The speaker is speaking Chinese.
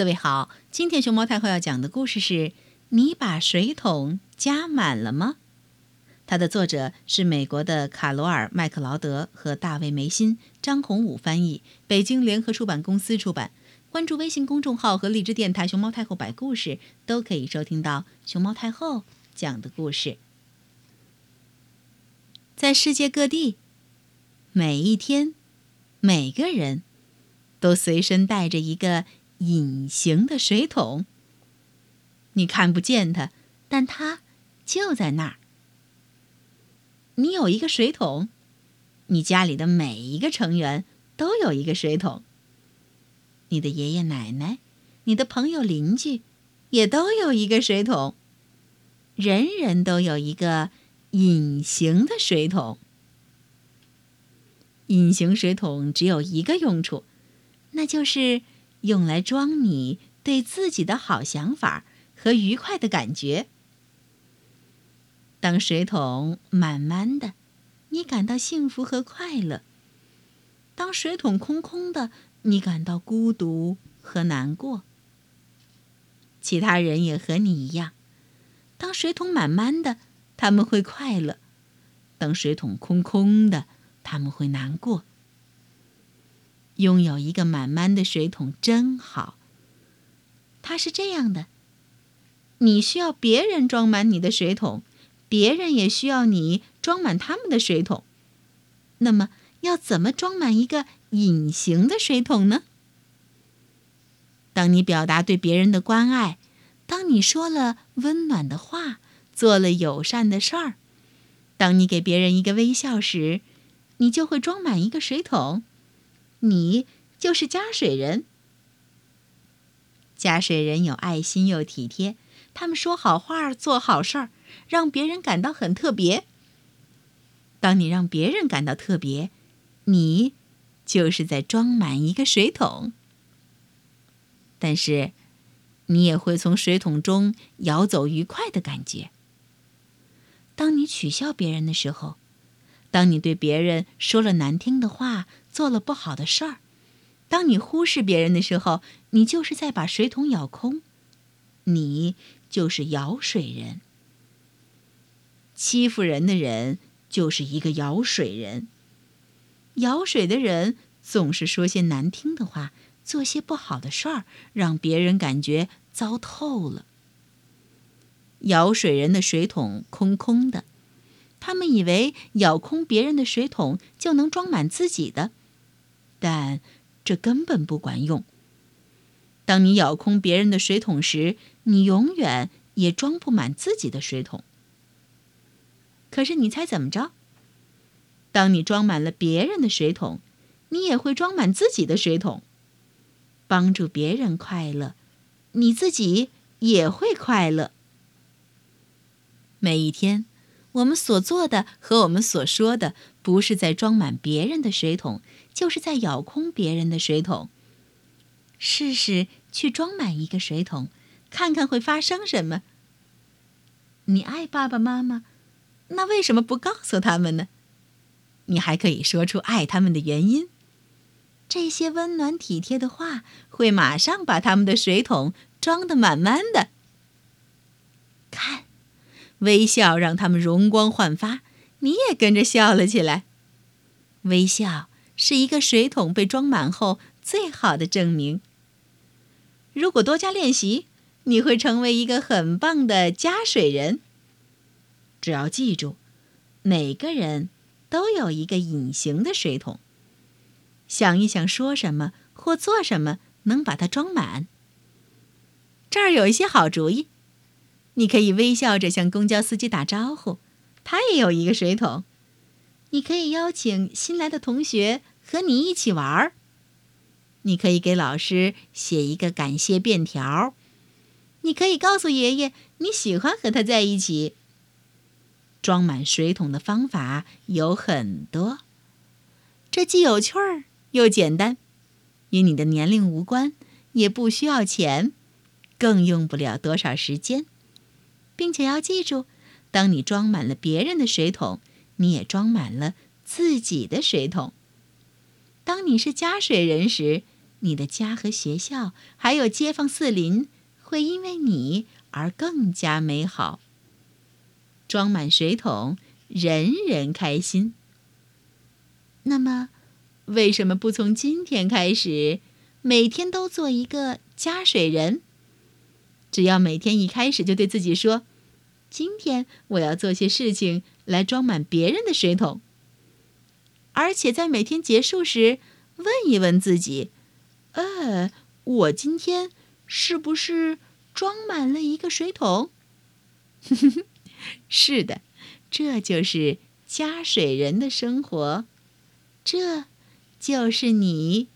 各位好，今天熊猫太后要讲的故事是：你把水桶加满了吗？它的作者是美国的卡罗尔·麦克劳德和大卫·梅辛，张宏武翻译，北京联合出版公司出版。关注微信公众号和荔枝电台“熊猫太后摆故事”，都可以收听到熊猫太后讲的故事。在世界各地，每一天，每个人都随身带着一个。隐形的水桶，你看不见它，但它就在那儿。你有一个水桶，你家里的每一个成员都有一个水桶。你的爷爷奶奶、你的朋友邻居也都有一个水桶。人人都有一个隐形的水桶。隐形水桶只有一个用处，那就是。用来装你对自己的好想法和愉快的感觉。当水桶满满的，你感到幸福和快乐；当水桶空空的，你感到孤独和难过。其他人也和你一样，当水桶满满的，他们会快乐；当水桶空空的，他们会难过。拥有一个满满的水桶真好。它是这样的：你需要别人装满你的水桶，别人也需要你装满他们的水桶。那么，要怎么装满一个隐形的水桶呢？当你表达对别人的关爱，当你说了温暖的话，做了友善的事儿，当你给别人一个微笑时，你就会装满一个水桶。你就是加水人。加水人有爱心又体贴，他们说好话、做好事儿，让别人感到很特别。当你让别人感到特别，你就是在装满一个水桶。但是，你也会从水桶中舀走愉快的感觉。当你取笑别人的时候，当你对别人说了难听的话。做了不好的事儿，当你忽视别人的时候，你就是在把水桶舀空，你就是舀水人。欺负人的人就是一个舀水人。舀水的人总是说些难听的话，做些不好的事儿，让别人感觉糟透了。舀水人的水桶空空的，他们以为舀空别人的水桶就能装满自己的。但这根本不管用。当你舀空别人的水桶时，你永远也装不满自己的水桶。可是你猜怎么着？当你装满了别人的水桶，你也会装满自己的水桶。帮助别人快乐，你自己也会快乐。每一天，我们所做的和我们所说的，不是在装满别人的水桶。就是在舀空别人的水桶。试试去装满一个水桶，看看会发生什么。你爱爸爸妈妈，那为什么不告诉他们呢？你还可以说出爱他们的原因。这些温暖体贴的话，会马上把他们的水桶装得满满的。看，微笑让他们容光焕发，你也跟着笑了起来。微笑。是一个水桶被装满后最好的证明。如果多加练习，你会成为一个很棒的加水人。只要记住，每个人都有一个隐形的水桶。想一想，说什么或做什么能把它装满。这儿有一些好主意，你可以微笑着向公交司机打招呼，他也有一个水桶。你可以邀请新来的同学。和你一起玩儿，你可以给老师写一个感谢便条。你可以告诉爷爷你喜欢和他在一起。装满水桶的方法有很多，这既有趣儿又简单，与你的年龄无关，也不需要钱，更用不了多少时间，并且要记住，当你装满了别人的水桶，你也装满了自己的水桶。当你是加水人时，你的家和学校，还有街坊四邻，会因为你而更加美好。装满水桶，人人开心。那么，为什么不从今天开始，每天都做一个加水人？只要每天一开始就对自己说：“今天我要做些事情来装满别人的水桶。”而且在每天结束时，问一问自己：“呃，我今天是不是装满了一个水桶？” 是的，这就是加水人的生活，这就是你。